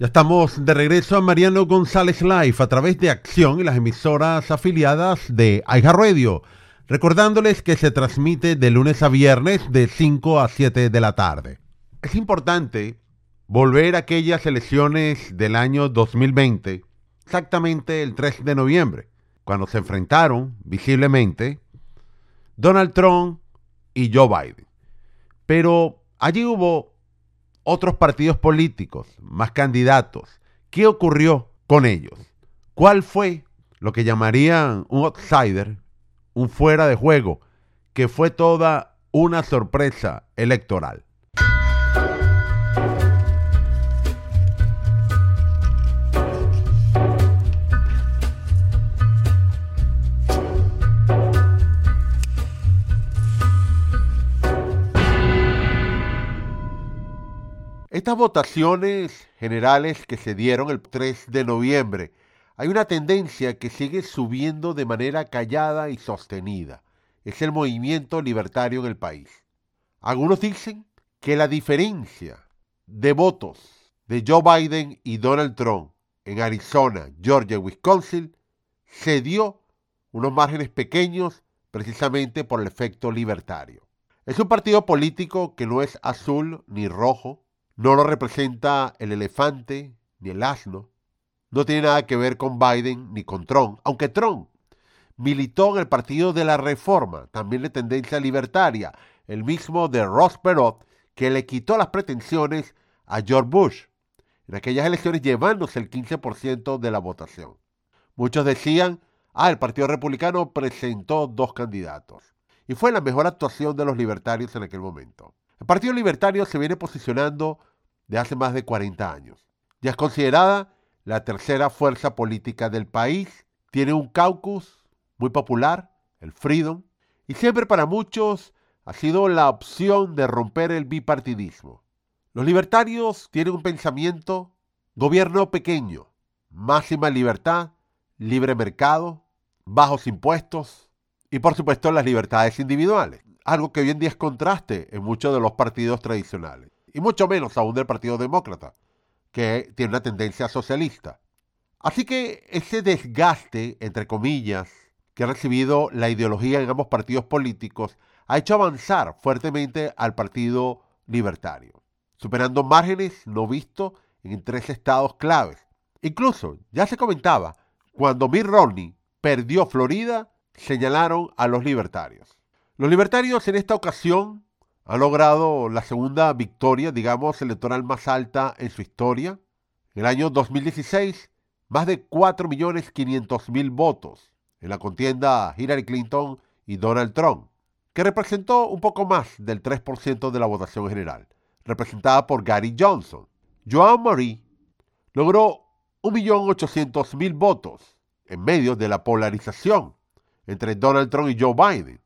Ya estamos de regreso a Mariano González Live a través de Acción y las emisoras afiliadas de Aiga Radio. Recordándoles que se transmite de lunes a viernes de 5 a 7 de la tarde. Es importante volver a aquellas elecciones del año 2020, exactamente el 3 de noviembre, cuando se enfrentaron visiblemente Donald Trump y Joe Biden. Pero allí hubo otros partidos políticos, más candidatos. ¿Qué ocurrió con ellos? ¿Cuál fue lo que llamarían un outsider, un fuera de juego, que fue toda una sorpresa electoral? Estas votaciones generales que se dieron el 3 de noviembre, hay una tendencia que sigue subiendo de manera callada y sostenida. Es el movimiento libertario en el país. Algunos dicen que la diferencia de votos de Joe Biden y Donald Trump en Arizona, Georgia y Wisconsin se dio unos márgenes pequeños precisamente por el efecto libertario. Es un partido político que no es azul ni rojo, no lo representa el elefante ni el asno. No tiene nada que ver con Biden ni con Trump, aunque Trump militó en el Partido de la Reforma, también de tendencia libertaria, el mismo de Ross Perot, que le quitó las pretensiones a George Bush en aquellas elecciones llevándose el 15% de la votación. Muchos decían, ah, el Partido Republicano presentó dos candidatos. Y fue la mejor actuación de los libertarios en aquel momento. El Partido Libertario se viene posicionando de hace más de 40 años. Ya es considerada la tercera fuerza política del país. Tiene un caucus muy popular, el Freedom, y siempre para muchos ha sido la opción de romper el bipartidismo. Los libertarios tienen un pensamiento gobierno pequeño, máxima libertad, libre mercado, bajos impuestos y por supuesto las libertades individuales, algo que hoy en contraste en muchos de los partidos tradicionales y mucho menos aún del Partido Demócrata, que tiene una tendencia socialista. Así que ese desgaste, entre comillas, que ha recibido la ideología en ambos partidos políticos, ha hecho avanzar fuertemente al Partido Libertario, superando márgenes no vistos en tres estados claves. Incluso, ya se comentaba, cuando Mitt Romney perdió Florida, señalaron a los libertarios. Los libertarios en esta ocasión ha logrado la segunda victoria, digamos, electoral más alta en su historia. En el año 2016, más de 4.500.000 votos en la contienda Hillary Clinton y Donald Trump, que representó un poco más del 3% de la votación general, representada por Gary Johnson. Joan Marie logró 1.800.000 votos en medio de la polarización entre Donald Trump y Joe Biden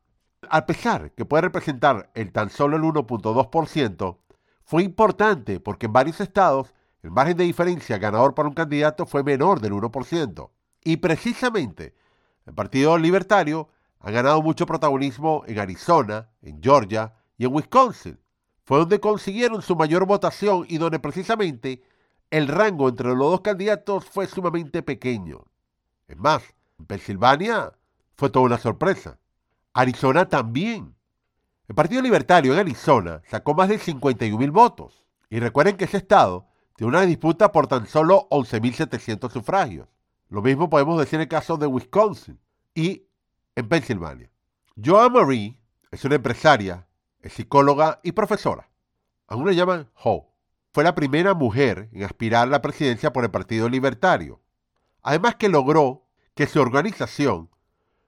a pesar que puede representar el tan solo el 1.2%, fue importante porque en varios estados el margen de diferencia ganador para un candidato fue menor del 1%. Y precisamente el Partido Libertario ha ganado mucho protagonismo en Arizona, en Georgia y en Wisconsin. Fue donde consiguieron su mayor votación y donde precisamente el rango entre los dos candidatos fue sumamente pequeño. Es más, en Pensilvania fue toda una sorpresa. Arizona también. El Partido Libertario en Arizona sacó más de 51 mil votos. Y recuerden que ese estado tiene una disputa por tan solo 11.700 sufragios. Lo mismo podemos decir en el caso de Wisconsin y en Pensilvania. Joan Marie es una empresaria, es psicóloga y profesora. Aún llaman Ho. Fue la primera mujer en aspirar a la presidencia por el Partido Libertario. Además que logró que su organización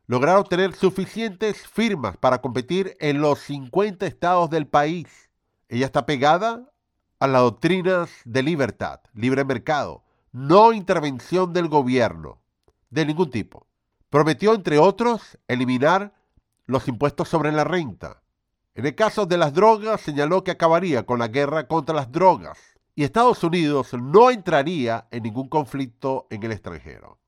lograron obtener suficientes firmas para competir en los 50 estados del país. Ella está pegada a las doctrinas de libertad, libre mercado, no intervención del gobierno, de ningún tipo. Prometió, entre otros, eliminar los impuestos sobre la renta. En el caso de las drogas, señaló que acabaría con la guerra contra las drogas y Estados Unidos no entraría en ningún conflicto en el extranjero.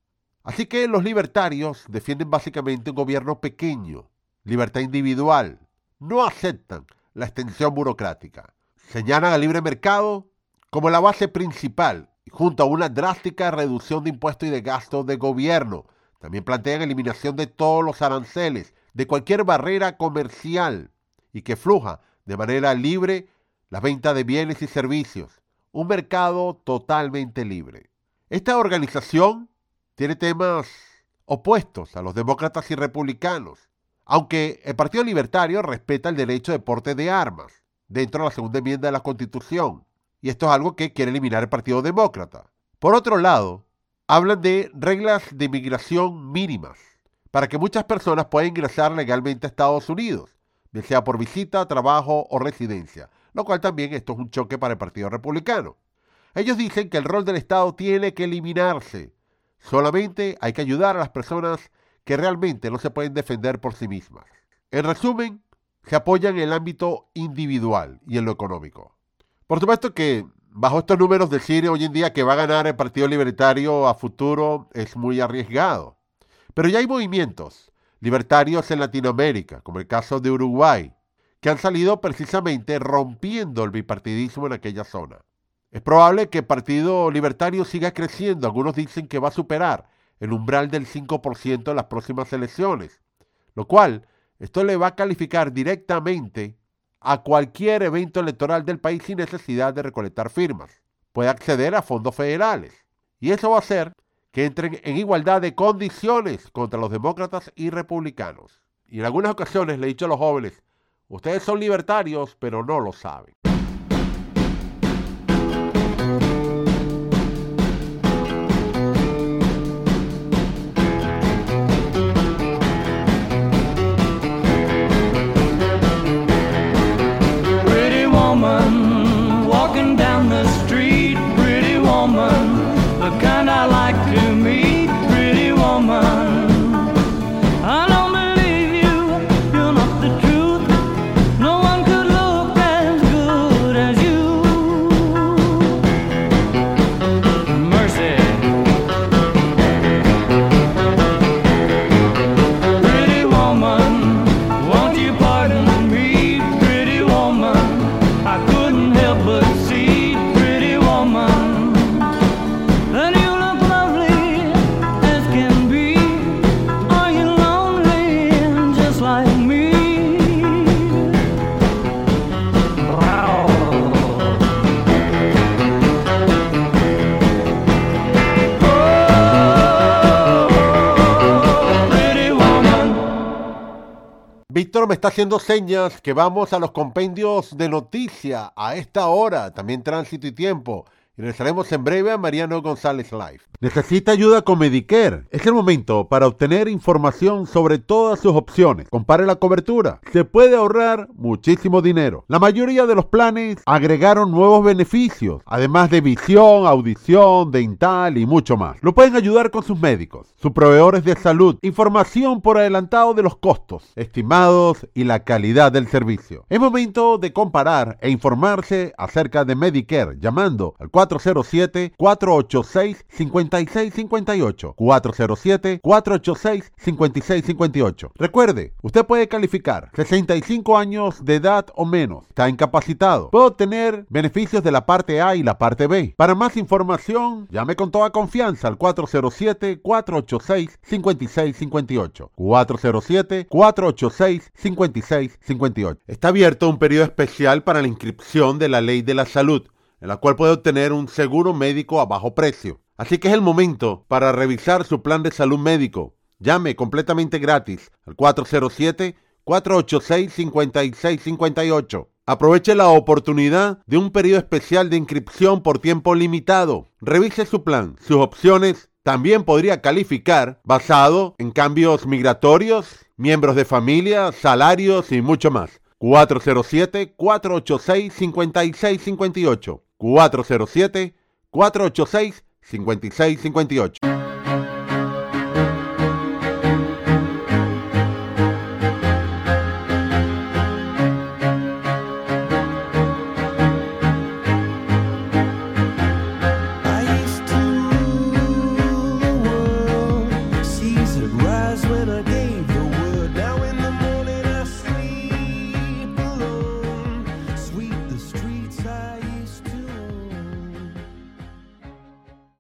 Así que los libertarios defienden básicamente un gobierno pequeño, libertad individual, no aceptan la extensión burocrática. Señalan al libre mercado como la base principal junto a una drástica reducción de impuestos y de gastos de gobierno. También plantean eliminación de todos los aranceles, de cualquier barrera comercial y que fluja de manera libre la venta de bienes y servicios. Un mercado totalmente libre. Esta organización tiene temas opuestos a los demócratas y republicanos, aunque el Partido Libertario respeta el derecho de porte de armas dentro de la segunda enmienda de la Constitución, y esto es algo que quiere eliminar el Partido Demócrata. Por otro lado, hablan de reglas de inmigración mínimas para que muchas personas puedan ingresar legalmente a Estados Unidos, bien sea por visita, trabajo o residencia, lo cual también esto es un choque para el Partido Republicano. Ellos dicen que el rol del Estado tiene que eliminarse. Solamente hay que ayudar a las personas que realmente no se pueden defender por sí mismas. En resumen, se apoyan en el ámbito individual y en lo económico. Por supuesto que bajo estos números decir hoy en día que va a ganar el Partido Libertario a futuro es muy arriesgado. Pero ya hay movimientos libertarios en Latinoamérica, como el caso de Uruguay, que han salido precisamente rompiendo el bipartidismo en aquella zona. Es probable que el Partido Libertario siga creciendo. Algunos dicen que va a superar el umbral del 5% en las próximas elecciones, lo cual esto le va a calificar directamente a cualquier evento electoral del país sin necesidad de recolectar firmas. Puede acceder a fondos federales. Y eso va a hacer que entren en igualdad de condiciones contra los demócratas y republicanos. Y en algunas ocasiones le he dicho a los jóvenes, ustedes son libertarios, pero no lo saben. Víctor me está haciendo señas que vamos a los compendios de noticia a esta hora, también tránsito y tiempo. Regresaremos en breve a Mariano González Live. ¿Necesita ayuda con Medicare? Es el momento para obtener información sobre todas sus opciones. Compare la cobertura. Se puede ahorrar muchísimo dinero. La mayoría de los planes agregaron nuevos beneficios, además de visión, audición, dental y mucho más. Lo pueden ayudar con sus médicos, sus proveedores de salud, información por adelantado de los costos estimados y la calidad del servicio. Es momento de comparar e informarse acerca de Medicare llamando al 4 407-486-5658. 407-486-5658. Recuerde, usted puede calificar 65 años de edad o menos. Está incapacitado. Puede obtener beneficios de la parte A y la parte B. Para más información, llame con toda confianza al 407-486-5658. 407-486-5658. Está abierto un periodo especial para la inscripción de la ley de la salud en la cual puede obtener un seguro médico a bajo precio. Así que es el momento para revisar su plan de salud médico. Llame completamente gratis al 407-486-5658. Aproveche la oportunidad de un periodo especial de inscripción por tiempo limitado. Revise su plan, sus opciones. También podría calificar basado en cambios migratorios, miembros de familia, salarios y mucho más. 407-486-5658. 407-486-5658.